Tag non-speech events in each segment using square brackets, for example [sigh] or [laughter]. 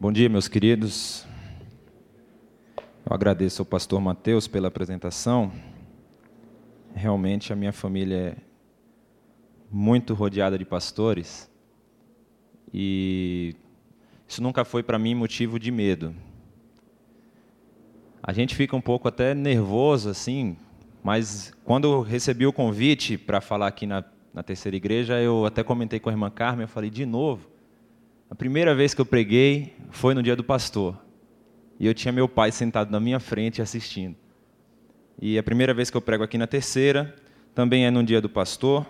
Bom dia, meus queridos. Eu agradeço ao pastor Mateus pela apresentação. Realmente a minha família é muito rodeada de pastores e isso nunca foi para mim motivo de medo. A gente fica um pouco até nervoso assim, mas quando eu recebi o convite para falar aqui na, na terceira igreja, eu até comentei com a irmã Carmen, eu falei de novo a primeira vez que eu preguei foi no dia do pastor. E eu tinha meu pai sentado na minha frente assistindo. E a primeira vez que eu prego aqui na terceira também é no dia do pastor.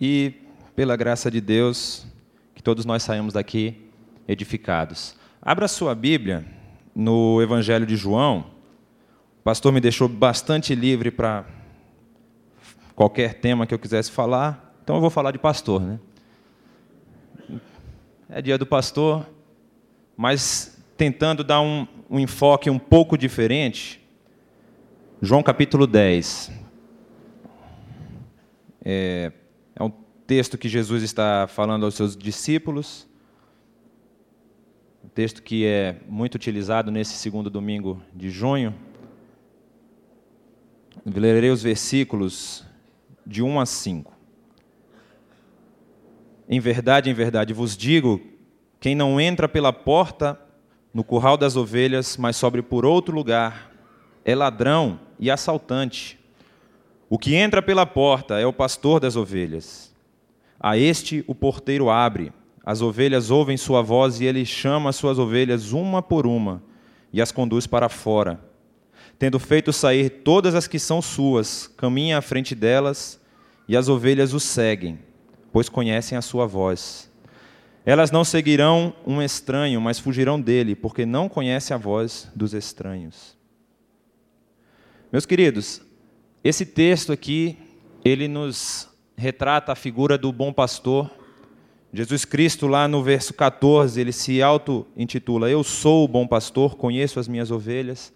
E pela graça de Deus, que todos nós saímos daqui edificados. Abra sua Bíblia no Evangelho de João. O pastor me deixou bastante livre para qualquer tema que eu quisesse falar, então eu vou falar de pastor, né? É dia do pastor, mas tentando dar um, um enfoque um pouco diferente. João capítulo 10. É, é um texto que Jesus está falando aos seus discípulos. Um texto que é muito utilizado nesse segundo domingo de junho. Lerei os versículos de 1 a 5. Em verdade, em verdade vos digo: quem não entra pela porta no curral das ovelhas, mas sobe por outro lugar, é ladrão e assaltante. O que entra pela porta é o pastor das ovelhas. A este o porteiro abre, as ovelhas ouvem sua voz e ele chama as suas ovelhas uma por uma e as conduz para fora. Tendo feito sair todas as que são suas, caminha à frente delas e as ovelhas o seguem pois conhecem a sua voz. Elas não seguirão um estranho, mas fugirão dele, porque não conhecem a voz dos estranhos. Meus queridos, esse texto aqui, ele nos retrata a figura do bom pastor. Jesus Cristo, lá no verso 14, ele se auto-intitula: Eu sou o bom pastor, conheço as minhas ovelhas.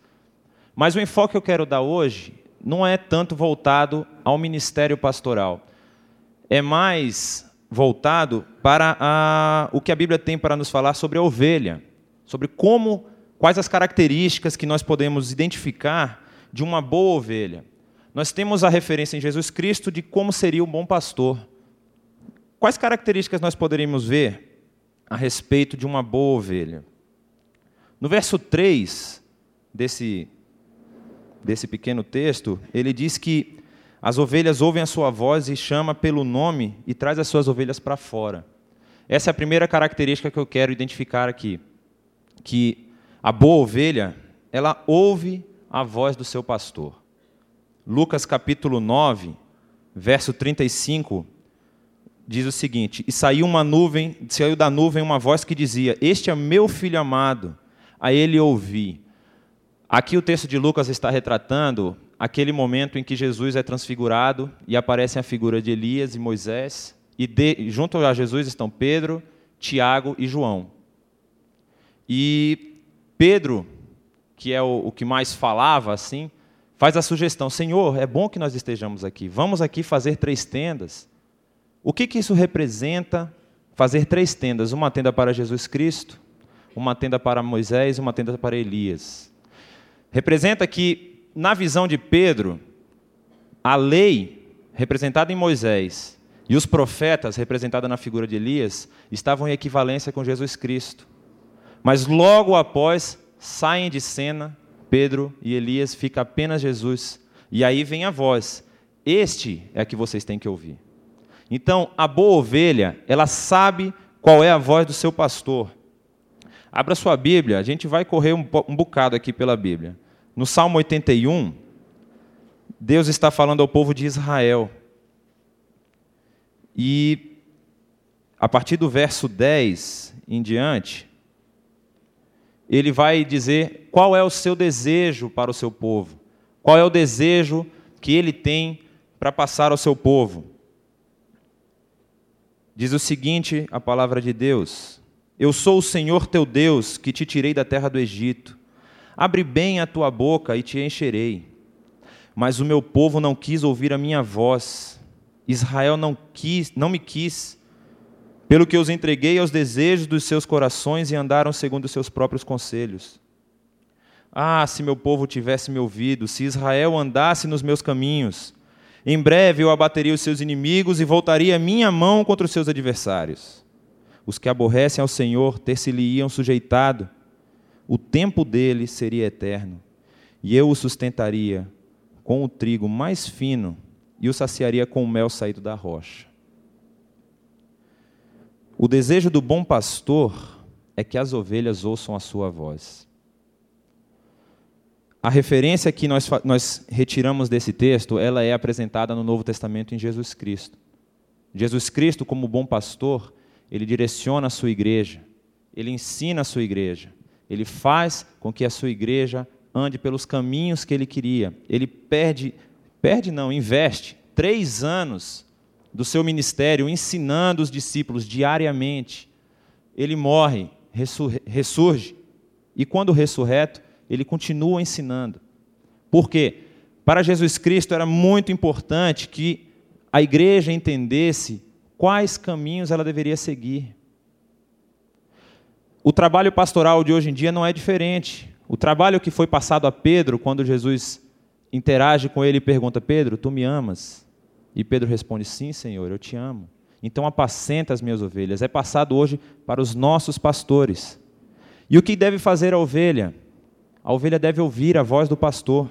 Mas o enfoque que eu quero dar hoje não é tanto voltado ao ministério pastoral é mais voltado para a, o que a Bíblia tem para nos falar sobre a ovelha, sobre como, quais as características que nós podemos identificar de uma boa ovelha. Nós temos a referência em Jesus Cristo de como seria um bom pastor. Quais características nós poderíamos ver a respeito de uma boa ovelha? No verso 3 desse, desse pequeno texto, ele diz que as ovelhas ouvem a sua voz e chama pelo nome e traz as suas ovelhas para fora. Essa é a primeira característica que eu quero identificar aqui, que a boa ovelha, ela ouve a voz do seu pastor. Lucas capítulo 9, verso 35, diz o seguinte: E saiu uma nuvem, saiu da nuvem uma voz que dizia: Este é meu filho amado, a ele ouvi. Aqui o texto de Lucas está retratando aquele momento em que Jesus é transfigurado e aparece a figura de Elias e Moisés, e de, junto a Jesus estão Pedro, Tiago e João. E Pedro, que é o, o que mais falava assim, faz a sugestão: Senhor, é bom que nós estejamos aqui, vamos aqui fazer três tendas. O que, que isso representa? Fazer três tendas: uma tenda para Jesus Cristo, uma tenda para Moisés e uma tenda para Elias. Representa que na visão de Pedro, a lei representada em Moisés e os profetas, representada na figura de Elias, estavam em equivalência com Jesus Cristo. Mas logo após saem de cena Pedro e Elias, fica apenas Jesus. E aí vem a voz: Este é que vocês têm que ouvir. Então, a boa ovelha, ela sabe qual é a voz do seu pastor. Abra sua Bíblia, a gente vai correr um bocado aqui pela Bíblia. No Salmo 81, Deus está falando ao povo de Israel. E a partir do verso 10 em diante, ele vai dizer qual é o seu desejo para o seu povo, qual é o desejo que ele tem para passar ao seu povo. Diz o seguinte a palavra de Deus: Eu sou o Senhor teu Deus que te tirei da terra do Egito. Abre bem a tua boca e te encherei. Mas o meu povo não quis ouvir a minha voz. Israel não quis, não me quis. pelo que os entreguei aos desejos dos seus corações e andaram segundo os seus próprios conselhos. Ah, se meu povo tivesse me ouvido, se Israel andasse nos meus caminhos, em breve eu abateria os seus inimigos e voltaria minha mão contra os seus adversários. Os que aborrecem ao Senhor ter-se-lhe-iam sujeitado, o tempo dele seria eterno, e eu o sustentaria com o trigo mais fino e o saciaria com o mel saído da rocha. O desejo do bom pastor é que as ovelhas ouçam a sua voz. A referência que nós, nós retiramos desse texto, ela é apresentada no Novo Testamento em Jesus Cristo. Jesus Cristo, como bom pastor, ele direciona a sua igreja, ele ensina a sua igreja, ele faz com que a sua igreja ande pelos caminhos que ele queria. Ele perde, perde não, investe três anos do seu ministério ensinando os discípulos diariamente. Ele morre, ressurge, e quando ressurreto, ele continua ensinando. Por quê? Para Jesus Cristo era muito importante que a igreja entendesse quais caminhos ela deveria seguir. O trabalho pastoral de hoje em dia não é diferente. O trabalho que foi passado a Pedro quando Jesus interage com ele e pergunta: Pedro, tu me amas? E Pedro responde: Sim, Senhor, eu te amo. Então apacenta as minhas ovelhas. É passado hoje para os nossos pastores. E o que deve fazer a ovelha? A ovelha deve ouvir a voz do pastor.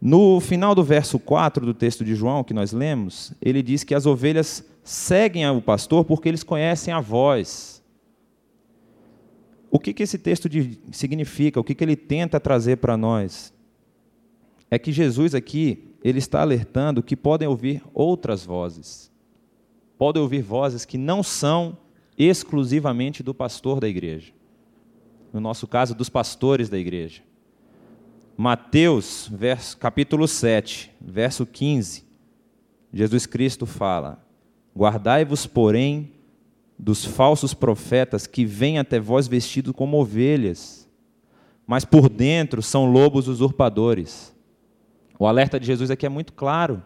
No final do verso 4 do texto de João, que nós lemos, ele diz que as ovelhas seguem o pastor porque eles conhecem a voz. O que, que esse texto significa? O que, que ele tenta trazer para nós? É que Jesus aqui, ele está alertando que podem ouvir outras vozes. Podem ouvir vozes que não são exclusivamente do pastor da igreja no nosso caso, dos pastores da igreja. Mateus, verso, capítulo 7, verso 15, Jesus Cristo fala: Guardai-vos, porém, dos falsos profetas que vêm até vós vestidos como ovelhas, mas por dentro são lobos usurpadores. O alerta de Jesus aqui é muito claro.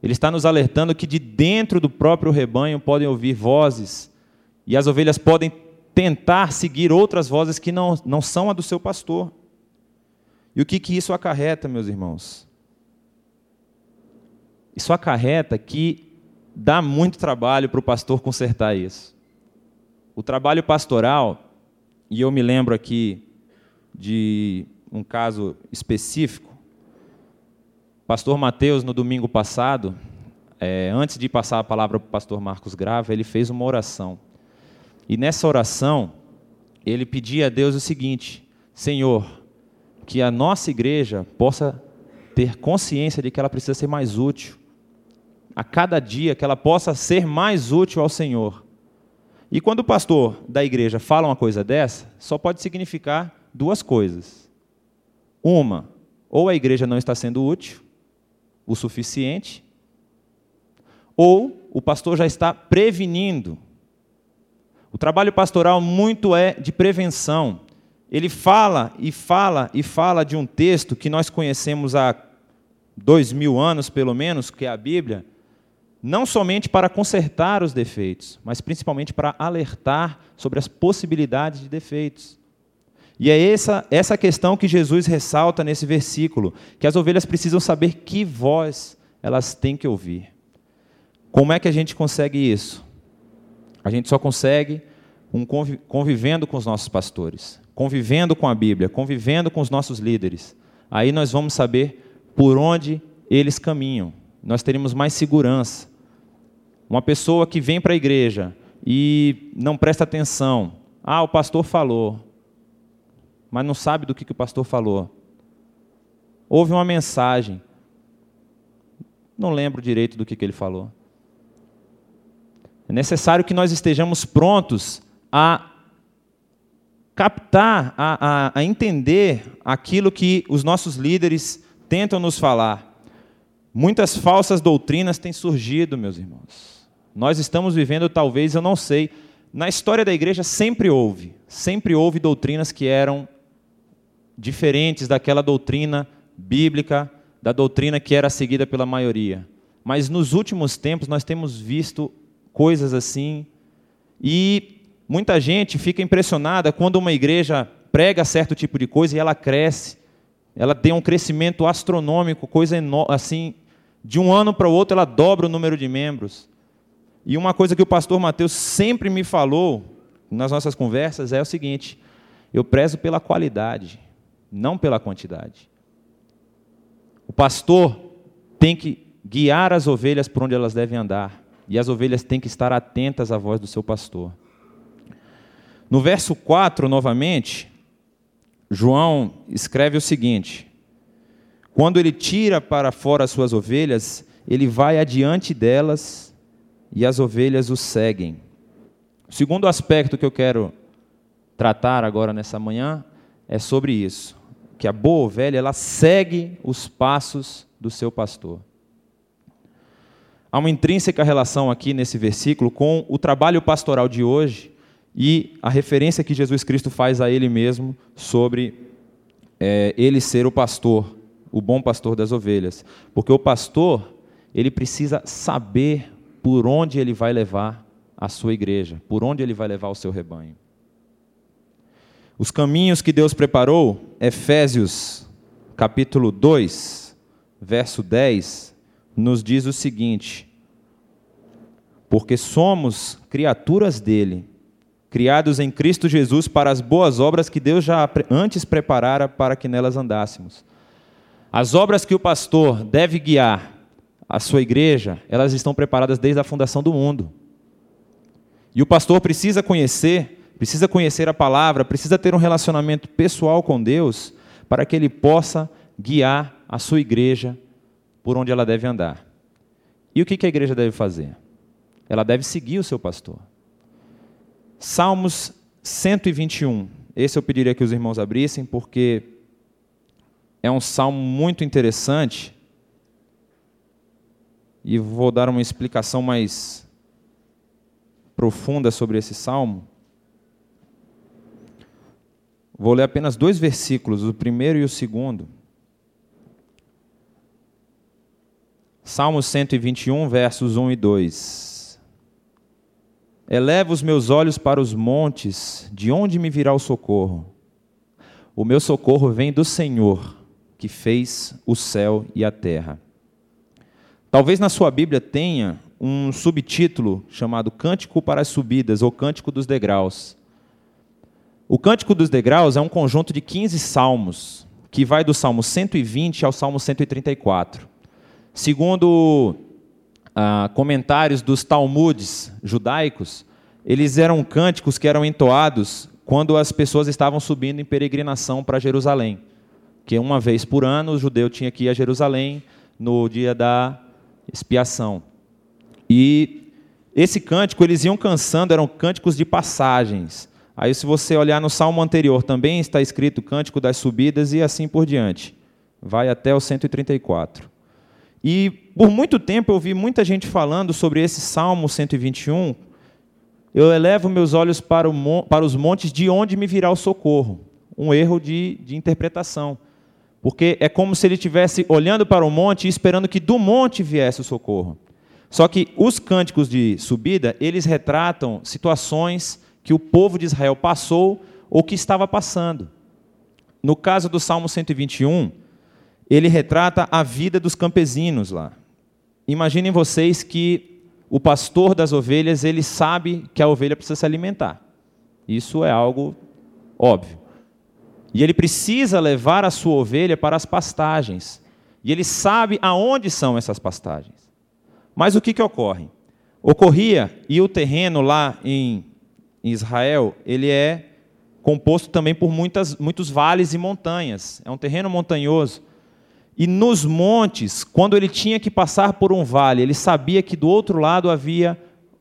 Ele está nos alertando que de dentro do próprio rebanho podem ouvir vozes, e as ovelhas podem tentar seguir outras vozes que não, não são a do seu pastor. E o que, que isso acarreta, meus irmãos? Isso acarreta que dá muito trabalho para o pastor consertar isso. O trabalho pastoral, e eu me lembro aqui de um caso específico, pastor Mateus, no domingo passado, é, antes de passar a palavra para o pastor Marcos Grava, ele fez uma oração. E nessa oração, ele pedia a Deus o seguinte: Senhor, que a nossa igreja possa ter consciência de que ela precisa ser mais útil. A cada dia que ela possa ser mais útil ao Senhor. E quando o pastor da igreja fala uma coisa dessa, só pode significar duas coisas. Uma, ou a igreja não está sendo útil o suficiente, ou o pastor já está prevenindo o trabalho pastoral muito é de prevenção. Ele fala e fala e fala de um texto que nós conhecemos há dois mil anos, pelo menos, que é a Bíblia, não somente para consertar os defeitos, mas principalmente para alertar sobre as possibilidades de defeitos. E é essa, essa questão que Jesus ressalta nesse versículo, que as ovelhas precisam saber que voz elas têm que ouvir. Como é que a gente consegue isso? A gente só consegue um convivendo com os nossos pastores, convivendo com a Bíblia, convivendo com os nossos líderes. Aí nós vamos saber por onde eles caminham. Nós teremos mais segurança. Uma pessoa que vem para a igreja e não presta atenção. Ah, o pastor falou. Mas não sabe do que, que o pastor falou. Houve uma mensagem. Não lembro direito do que, que ele falou. É necessário que nós estejamos prontos a captar, a, a, a entender aquilo que os nossos líderes tentam nos falar. Muitas falsas doutrinas têm surgido, meus irmãos. Nós estamos vivendo, talvez, eu não sei, na história da igreja sempre houve, sempre houve doutrinas que eram diferentes daquela doutrina bíblica, da doutrina que era seguida pela maioria. Mas nos últimos tempos nós temos visto coisas assim. E muita gente fica impressionada quando uma igreja prega certo tipo de coisa e ela cresce. Ela tem um crescimento astronômico, coisa assim, de um ano para o outro ela dobra o número de membros. E uma coisa que o pastor Mateus sempre me falou nas nossas conversas é o seguinte: eu prezo pela qualidade, não pela quantidade. O pastor tem que guiar as ovelhas por onde elas devem andar, e as ovelhas têm que estar atentas à voz do seu pastor. No verso 4, novamente, João escreve o seguinte: Quando ele tira para fora as suas ovelhas, ele vai adiante delas e as ovelhas o seguem. O segundo aspecto que eu quero tratar agora nessa manhã é sobre isso, que a boa ovelha ela segue os passos do seu pastor. Há uma intrínseca relação aqui nesse versículo com o trabalho pastoral de hoje e a referência que Jesus Cristo faz a ele mesmo sobre é, ele ser o pastor, o bom pastor das ovelhas. Porque o pastor, ele precisa saber por onde ele vai levar a sua igreja, por onde ele vai levar o seu rebanho. Os caminhos que Deus preparou, Efésios capítulo 2, verso 10, nos diz o seguinte: Porque somos criaturas dele, criados em Cristo Jesus para as boas obras que Deus já antes preparara para que nelas andássemos. As obras que o pastor deve guiar a sua igreja, elas estão preparadas desde a fundação do mundo. E o pastor precisa conhecer, precisa conhecer a palavra, precisa ter um relacionamento pessoal com Deus para que ele possa guiar a sua igreja por onde ela deve andar. E o que a igreja deve fazer? Ela deve seguir o seu pastor. Salmos 121. Esse eu pediria que os irmãos abrissem, porque é um salmo muito interessante. E vou dar uma explicação mais profunda sobre esse salmo. Vou ler apenas dois versículos, o primeiro e o segundo. Salmo 121, versos 1 e 2. Eleva os meus olhos para os montes, de onde me virá o socorro? O meu socorro vem do Senhor, que fez o céu e a terra. Talvez na sua Bíblia tenha um subtítulo chamado Cântico para as Subidas ou Cântico dos Degraus. O Cântico dos Degraus é um conjunto de 15 salmos, que vai do Salmo 120 ao Salmo 134. Segundo ah, comentários dos Talmudes judaicos, eles eram cânticos que eram entoados quando as pessoas estavam subindo em peregrinação para Jerusalém. Que uma vez por ano o judeu tinha que ir a Jerusalém no dia da expiação. E esse cântico eles iam cansando, eram cânticos de passagens. Aí, se você olhar no salmo anterior, também está escrito Cântico das Subidas e assim por diante. Vai até o 134. E por muito tempo eu ouvi muita gente falando sobre esse Salmo 121. Eu elevo meus olhos para, o, para os montes, de onde me virá o socorro. Um erro de, de interpretação. Porque é como se ele estivesse olhando para o monte e esperando que do monte viesse o socorro. Só que os cânticos de subida, eles retratam situações que o povo de Israel passou ou que estava passando. No caso do Salmo 121, ele retrata a vida dos campesinos lá. Imaginem vocês que o pastor das ovelhas, ele sabe que a ovelha precisa se alimentar. Isso é algo óbvio. E ele precisa levar a sua ovelha para as pastagens. E ele sabe aonde são essas pastagens. Mas o que, que ocorre? Ocorria, e o terreno lá em Israel, ele é composto também por muitas, muitos vales e montanhas. É um terreno montanhoso. E nos montes, quando ele tinha que passar por um vale, ele sabia que do outro lado havia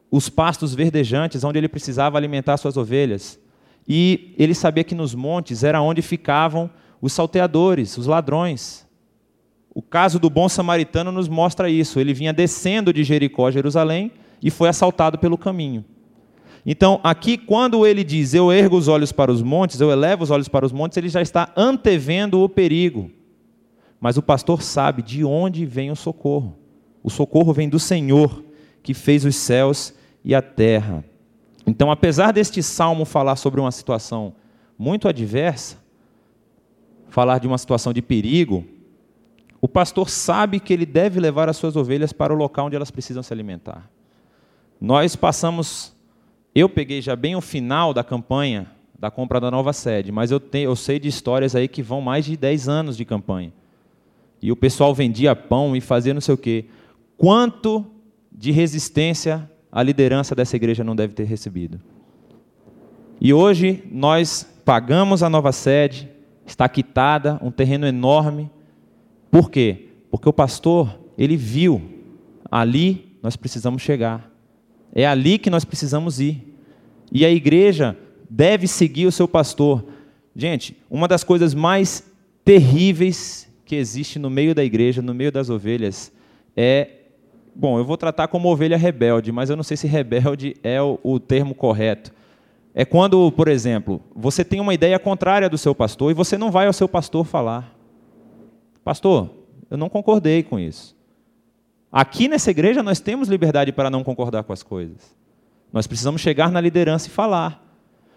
os pastos verdejantes, onde ele precisava alimentar suas ovelhas. E ele sabia que nos montes era onde ficavam os salteadores, os ladrões. O caso do bom samaritano nos mostra isso. Ele vinha descendo de Jericó a Jerusalém e foi assaltado pelo caminho. Então, aqui, quando ele diz, eu ergo os olhos para os montes, eu elevo os olhos para os montes, ele já está antevendo o perigo. Mas o pastor sabe de onde vem o socorro. O socorro vem do Senhor, que fez os céus e a terra. Então, apesar deste salmo falar sobre uma situação muito adversa, falar de uma situação de perigo, o pastor sabe que ele deve levar as suas ovelhas para o local onde elas precisam se alimentar. Nós passamos, eu peguei já bem o final da campanha da compra da nova sede, mas eu, tenho, eu sei de histórias aí que vão mais de 10 anos de campanha. E o pessoal vendia pão e fazia não sei o quê. Quanto de resistência a liderança dessa igreja não deve ter recebido? E hoje nós pagamos a nova sede, está quitada, um terreno enorme. Por quê? Porque o pastor, ele viu, ali nós precisamos chegar. É ali que nós precisamos ir. E a igreja deve seguir o seu pastor. Gente, uma das coisas mais terríveis que existe no meio da igreja, no meio das ovelhas, é. Bom, eu vou tratar como ovelha rebelde, mas eu não sei se rebelde é o, o termo correto. É quando, por exemplo, você tem uma ideia contrária do seu pastor e você não vai ao seu pastor falar. Pastor, eu não concordei com isso. Aqui nessa igreja nós temos liberdade para não concordar com as coisas. Nós precisamos chegar na liderança e falar.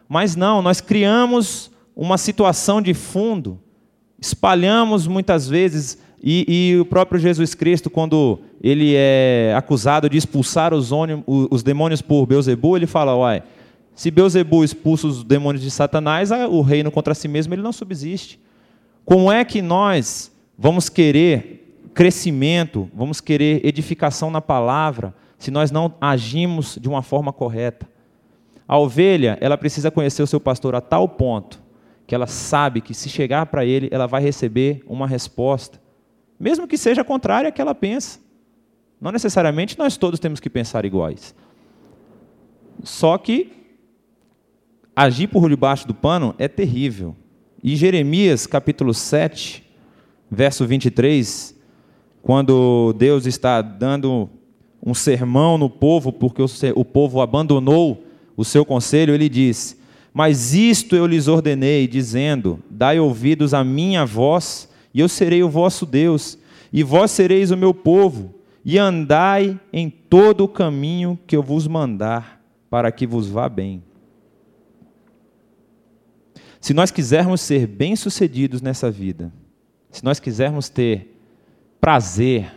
Mas não, nós criamos uma situação de fundo, espalhamos muitas vezes, e, e o próprio Jesus Cristo, quando ele é acusado de expulsar os, os demônios por Beuzebu, ele fala: Uai, se Beuzebu expulsa os demônios de Satanás, o reino contra si mesmo ele não subsiste. Como é que nós vamos querer crescimento, vamos querer edificação na palavra, se nós não agimos de uma forma correta? A ovelha, ela precisa conhecer o seu pastor a tal ponto que ela sabe que se chegar para ele, ela vai receber uma resposta, mesmo que seja contrária à que ela pensa. Não necessariamente nós todos temos que pensar iguais. Só que agir por debaixo do pano é terrível. E Jeremias capítulo 7, verso 23, quando Deus está dando um sermão no povo, porque o povo abandonou o seu conselho, ele diz: Mas isto eu lhes ordenei, dizendo: Dai ouvidos à minha voz, e eu serei o vosso Deus, e vós sereis o meu povo, e andai em todo o caminho que eu vos mandar, para que vos vá bem. Se nós quisermos ser bem-sucedidos nessa vida, se nós quisermos ter prazer,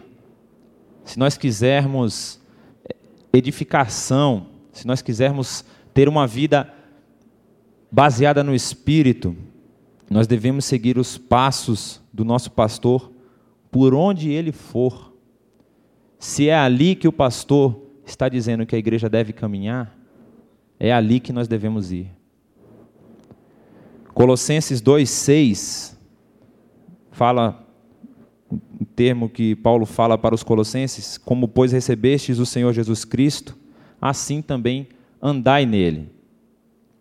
se nós quisermos eh, edificação, se nós quisermos ter uma vida baseada no Espírito, nós devemos seguir os passos do nosso pastor por onde ele for. Se é ali que o pastor está dizendo que a igreja deve caminhar, é ali que nós devemos ir. Colossenses 2,6 fala um termo que Paulo fala para os colossenses, como pois recebestes o Senhor Jesus Cristo, assim também andai nele.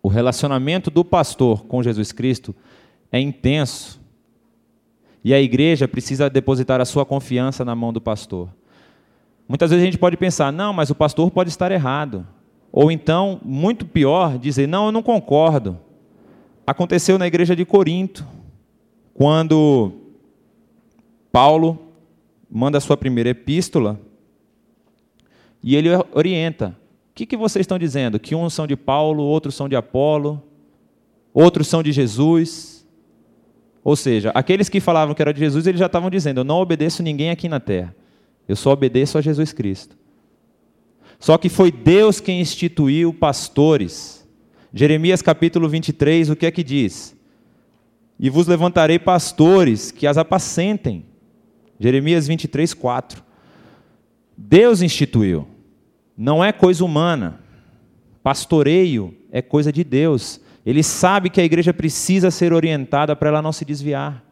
O relacionamento do pastor com Jesus Cristo é intenso. E a igreja precisa depositar a sua confiança na mão do pastor. Muitas vezes a gente pode pensar, não, mas o pastor pode estar errado. Ou então, muito pior, dizer, não, eu não concordo. Aconteceu na igreja de Corinto, quando Paulo manda a sua primeira epístola e ele orienta: o que, que vocês estão dizendo? Que uns são de Paulo, outros são de Apolo, outros são de Jesus. Ou seja, aqueles que falavam que era de Jesus, eles já estavam dizendo: Eu não obedeço ninguém aqui na terra, eu só obedeço a Jesus Cristo. Só que foi Deus quem instituiu pastores Jeremias capítulo 23, o que é que diz? E vos levantarei pastores que as apacentem. Jeremias 23, 4. Deus instituiu, não é coisa humana. Pastoreio é coisa de Deus. Ele sabe que a igreja precisa ser orientada para ela não se desviar.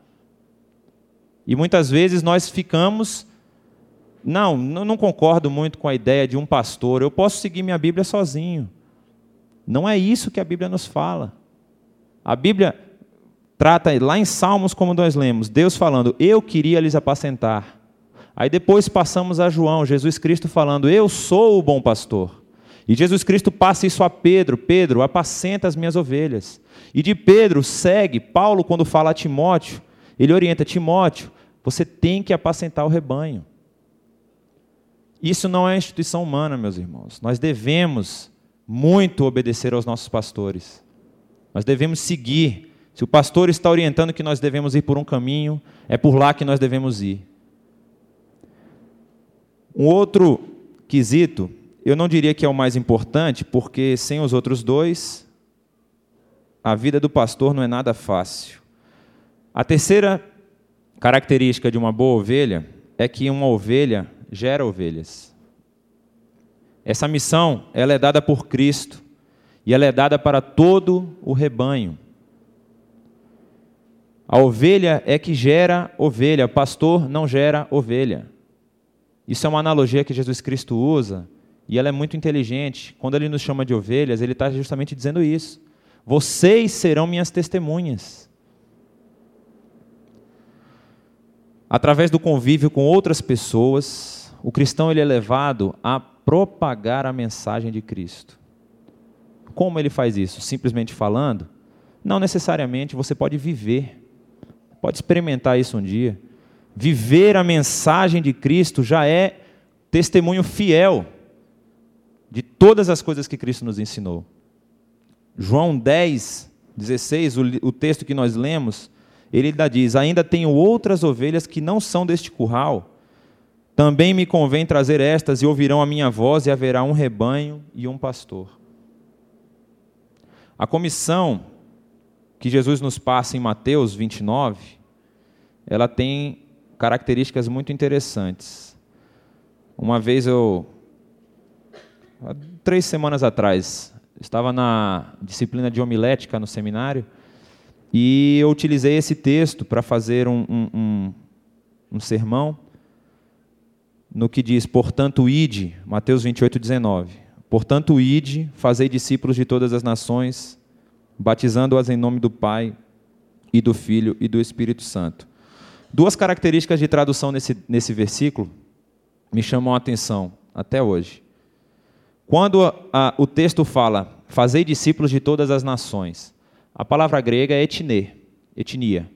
E muitas vezes nós ficamos. Não, não concordo muito com a ideia de um pastor. Eu posso seguir minha Bíblia sozinho. Não é isso que a Bíblia nos fala. A Bíblia trata lá em Salmos, como nós lemos, Deus falando, eu queria lhes apacentar. Aí depois passamos a João, Jesus Cristo falando, eu sou o bom pastor. E Jesus Cristo passa isso a Pedro: Pedro, apacenta as minhas ovelhas. E de Pedro segue, Paulo, quando fala a Timóteo, ele orienta: Timóteo, você tem que apacentar o rebanho. Isso não é instituição humana, meus irmãos. Nós devemos muito obedecer aos nossos pastores. Nós devemos seguir. Se o pastor está orientando que nós devemos ir por um caminho, é por lá que nós devemos ir. Um outro quesito, eu não diria que é o mais importante, porque sem os outros dois, a vida do pastor não é nada fácil. A terceira característica de uma boa ovelha é que uma ovelha gera ovelhas. Essa missão, ela é dada por Cristo e ela é dada para todo o rebanho. A ovelha é que gera ovelha, o pastor não gera ovelha. Isso é uma analogia que Jesus Cristo usa e ela é muito inteligente. Quando ele nos chama de ovelhas, ele está justamente dizendo isso. Vocês serão minhas testemunhas. Através do convívio com outras pessoas, o cristão ele é levado a propagar a mensagem de Cristo. Como ele faz isso? Simplesmente falando? Não necessariamente, você pode viver. Pode experimentar isso um dia. Viver a mensagem de Cristo já é testemunho fiel de todas as coisas que Cristo nos ensinou. João 10, 16, o, o texto que nós lemos, ele ainda diz: Ainda tenho outras ovelhas que não são deste curral. Também me convém trazer estas, e ouvirão a minha voz, e haverá um rebanho e um pastor. A comissão que Jesus nos passa em Mateus 29, ela tem características muito interessantes. Uma vez eu, há três semanas atrás, estava na disciplina de homilética no seminário e eu utilizei esse texto para fazer um, um, um, um, sermão no que diz, portanto, ide, Mateus 28, 19. Portanto, ide, fazei discípulos de todas as nações, batizando-as em nome do Pai e do Filho e do Espírito Santo. Duas características de tradução nesse, nesse versículo me chamam a atenção até hoje. Quando a, a, o texto fala, fazei discípulos de todas as nações, a palavra grega é etnê, etnia.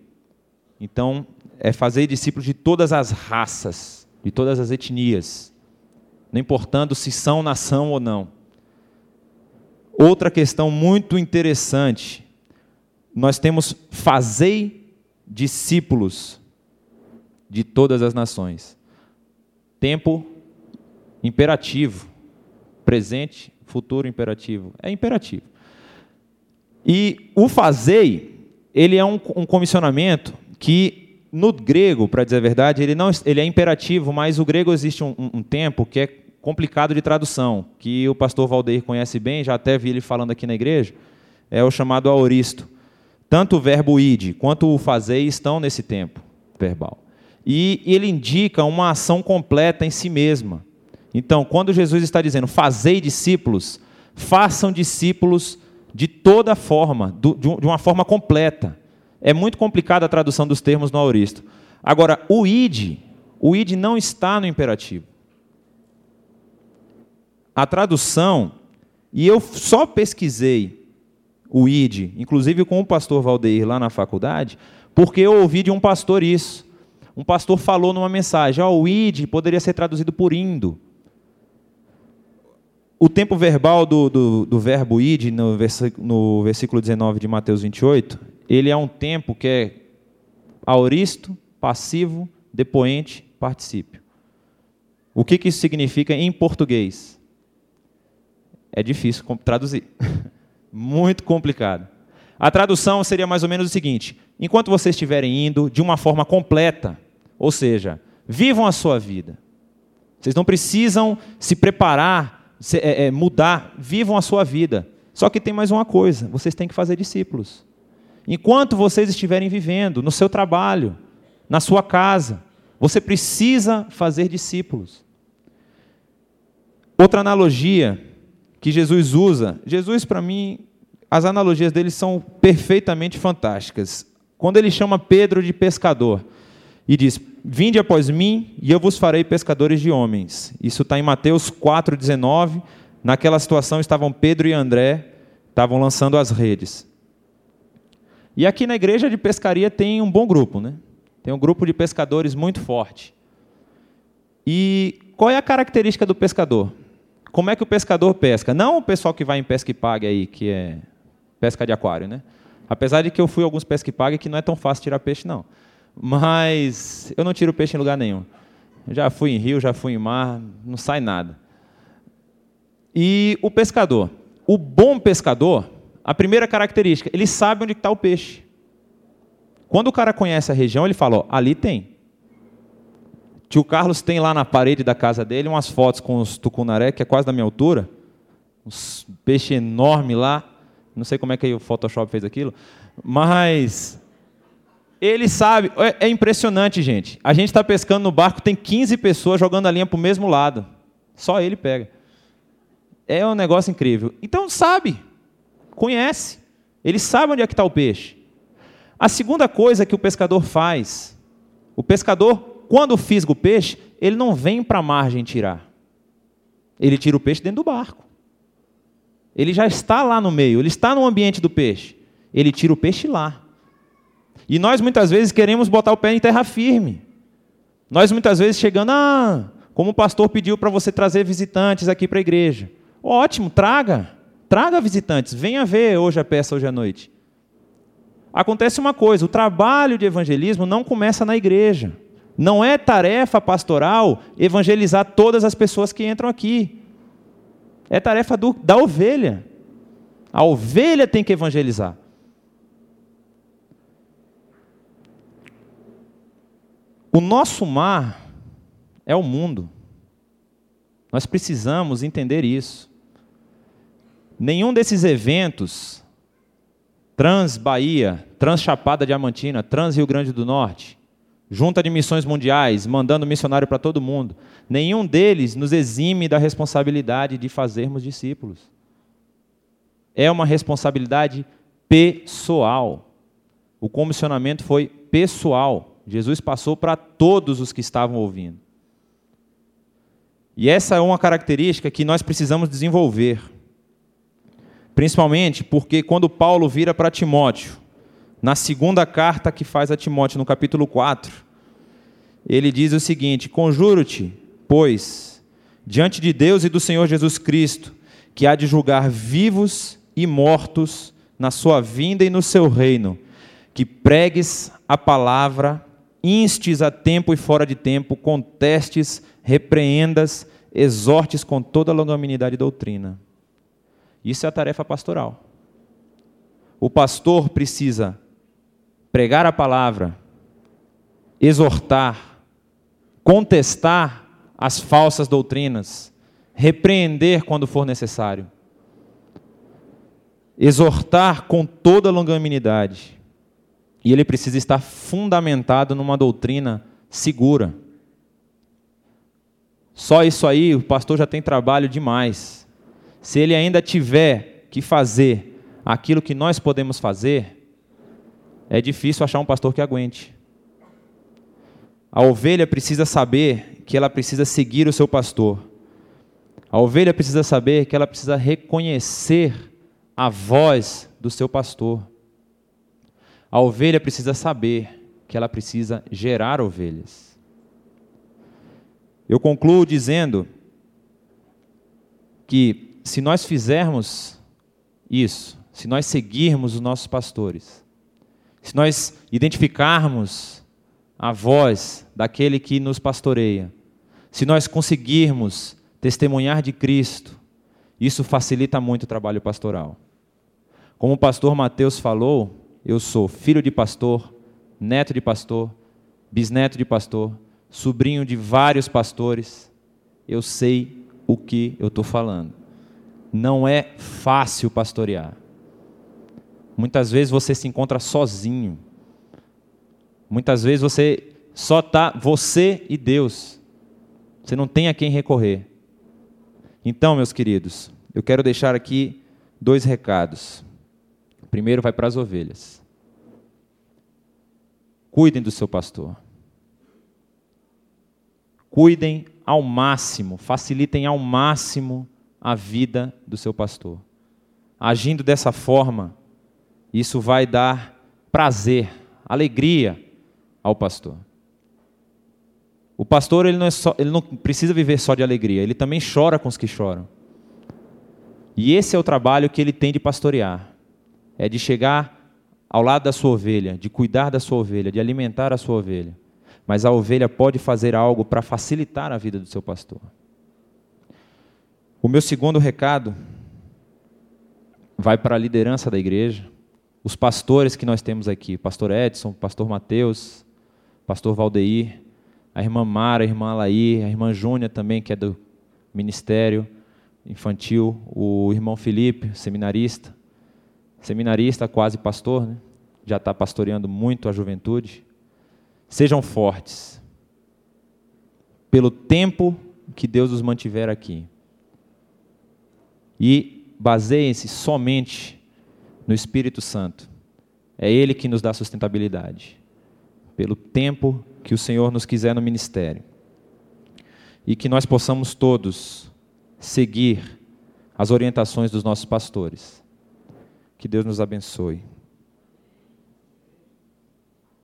Então, é fazer discípulos de todas as raças, de todas as etnias, não importando se são nação ou não. Outra questão muito interessante, nós temos fazei discípulos de todas as nações. Tempo imperativo presente, futuro imperativo. É imperativo. E o fazei, ele é um, um comissionamento que, no grego, para dizer a verdade, ele, não, ele é imperativo, mas o grego existe um, um tempo que é complicado de tradução, que o pastor Valdeir conhece bem, já até vi ele falando aqui na igreja, é o chamado aoristo. Tanto o verbo id quanto o fazei estão nesse tempo verbal. E ele indica uma ação completa em si mesma. Então, quando Jesus está dizendo, fazei discípulos, façam discípulos de toda forma, de uma forma completa. É muito complicada a tradução dos termos no auristo. Agora, o id, o id não está no imperativo. A tradução, e eu só pesquisei o id, inclusive com o pastor Valdeir lá na faculdade, porque eu ouvi de um pastor isso. Um pastor falou numa mensagem, oh, o id poderia ser traduzido por indo. O tempo verbal do, do, do verbo id, no no versículo 19 de Mateus 28, ele é um tempo que é auristo, passivo, depoente, particípio. O que, que isso significa em português? É difícil traduzir. [laughs] Muito complicado. A tradução seria mais ou menos o seguinte: enquanto vocês estiverem indo de uma forma completa, ou seja, vivam a sua vida. Vocês não precisam se preparar é, é, mudar, vivam a sua vida. Só que tem mais uma coisa: vocês têm que fazer discípulos. Enquanto vocês estiverem vivendo, no seu trabalho, na sua casa, você precisa fazer discípulos. Outra analogia que Jesus usa, Jesus para mim, as analogias dele são perfeitamente fantásticas. Quando ele chama Pedro de pescador e diz: Vinde após mim, e eu vos farei pescadores de homens. Isso está em Mateus 4,19. Naquela situação estavam Pedro e André, estavam lançando as redes. E aqui na igreja de pescaria tem um bom grupo, né? Tem um grupo de pescadores muito forte. E Qual é a característica do pescador? Como é que o pescador pesca? Não o pessoal que vai em pesca e pague aí, que é pesca de aquário, né? Apesar de que eu fui alguns pesca e pague que não é tão fácil tirar peixe, não. Mas eu não tiro peixe em lugar nenhum. Já fui em rio, já fui em mar, não sai nada. E o pescador, o bom pescador, a primeira característica, ele sabe onde está o peixe. Quando o cara conhece a região, ele fala: ó, ali tem. Tio Carlos tem lá na parede da casa dele umas fotos com os tucunaré, que é quase da minha altura. Uns peixe enorme lá. Não sei como é que o Photoshop fez aquilo. Mas ele sabe. É, é impressionante, gente. A gente está pescando no barco, tem 15 pessoas jogando a linha para o mesmo lado. Só ele pega. É um negócio incrível. Então sabe, conhece, ele sabe onde é que está o peixe. A segunda coisa que o pescador faz, o pescador, quando fisga o peixe, ele não vem para a margem tirar. Ele tira o peixe dentro do barco. Ele já está lá no meio, ele está no ambiente do peixe. Ele tira o peixe lá. E nós muitas vezes queremos botar o pé em terra firme. Nós muitas vezes chegando, ah, como o pastor pediu para você trazer visitantes aqui para a igreja. Ótimo, traga. Traga visitantes. Venha ver hoje a peça, hoje à noite. Acontece uma coisa: o trabalho de evangelismo não começa na igreja. Não é tarefa pastoral evangelizar todas as pessoas que entram aqui. É tarefa do, da ovelha. A ovelha tem que evangelizar. O nosso mar é o mundo. Nós precisamos entender isso. Nenhum desses eventos, Trans Bahia, Trans Chapada Diamantina, Trans Rio Grande do Norte, Junta de Missões Mundiais, mandando missionário para todo mundo, nenhum deles nos exime da responsabilidade de fazermos discípulos. É uma responsabilidade pessoal. O comissionamento foi pessoal. Jesus passou para todos os que estavam ouvindo. E essa é uma característica que nós precisamos desenvolver. Principalmente porque quando Paulo vira para Timóteo, na segunda carta que faz a Timóteo, no capítulo 4, ele diz o seguinte: Conjuro-te, pois, diante de Deus e do Senhor Jesus Cristo, que há de julgar vivos e mortos na sua vinda e no seu reino, que pregues a palavra, instes a tempo e fora de tempo, contestes, repreendas, exortes com toda a longanimidade e doutrina. Isso é a tarefa pastoral. O pastor precisa pregar a palavra, exortar, contestar as falsas doutrinas, repreender quando for necessário, exortar com toda longanimidade. E ele precisa estar fundamentado numa doutrina segura. Só isso aí, o pastor já tem trabalho demais se ele ainda tiver que fazer aquilo que nós podemos fazer, é difícil achar um pastor que aguente. A ovelha precisa saber que ela precisa seguir o seu pastor. A ovelha precisa saber que ela precisa reconhecer a voz do seu pastor. A ovelha precisa saber que ela precisa gerar ovelhas. Eu concluo dizendo que se nós fizermos isso, se nós seguirmos os nossos pastores, se nós identificarmos a voz daquele que nos pastoreia, se nós conseguirmos testemunhar de Cristo, isso facilita muito o trabalho pastoral. Como o pastor Mateus falou, eu sou filho de pastor, neto de pastor, bisneto de pastor, sobrinho de vários pastores, eu sei o que eu estou falando não é fácil pastorear. Muitas vezes você se encontra sozinho. Muitas vezes você só está você e Deus. Você não tem a quem recorrer. Então, meus queridos, eu quero deixar aqui dois recados. O primeiro vai para as ovelhas. Cuidem do seu pastor. Cuidem ao máximo, facilitem ao máximo a vida do seu pastor. Agindo dessa forma, isso vai dar prazer, alegria ao pastor. O pastor ele não, é só, ele não precisa viver só de alegria, ele também chora com os que choram. E esse é o trabalho que ele tem de pastorear: é de chegar ao lado da sua ovelha, de cuidar da sua ovelha, de alimentar a sua ovelha. Mas a ovelha pode fazer algo para facilitar a vida do seu pastor. O meu segundo recado vai para a liderança da igreja, os pastores que nós temos aqui, pastor Edson, pastor Mateus, pastor Valdeir, a irmã Mara, a irmã Alaí, a irmã Júnia também, que é do ministério infantil, o irmão Felipe, seminarista, seminarista, quase pastor, né? já está pastoreando muito a juventude. Sejam fortes, pelo tempo que Deus os mantiver aqui. E baseiem-se somente no Espírito Santo. É Ele que nos dá sustentabilidade. Pelo tempo que o Senhor nos quiser no ministério. E que nós possamos todos seguir as orientações dos nossos pastores que Deus nos abençoe.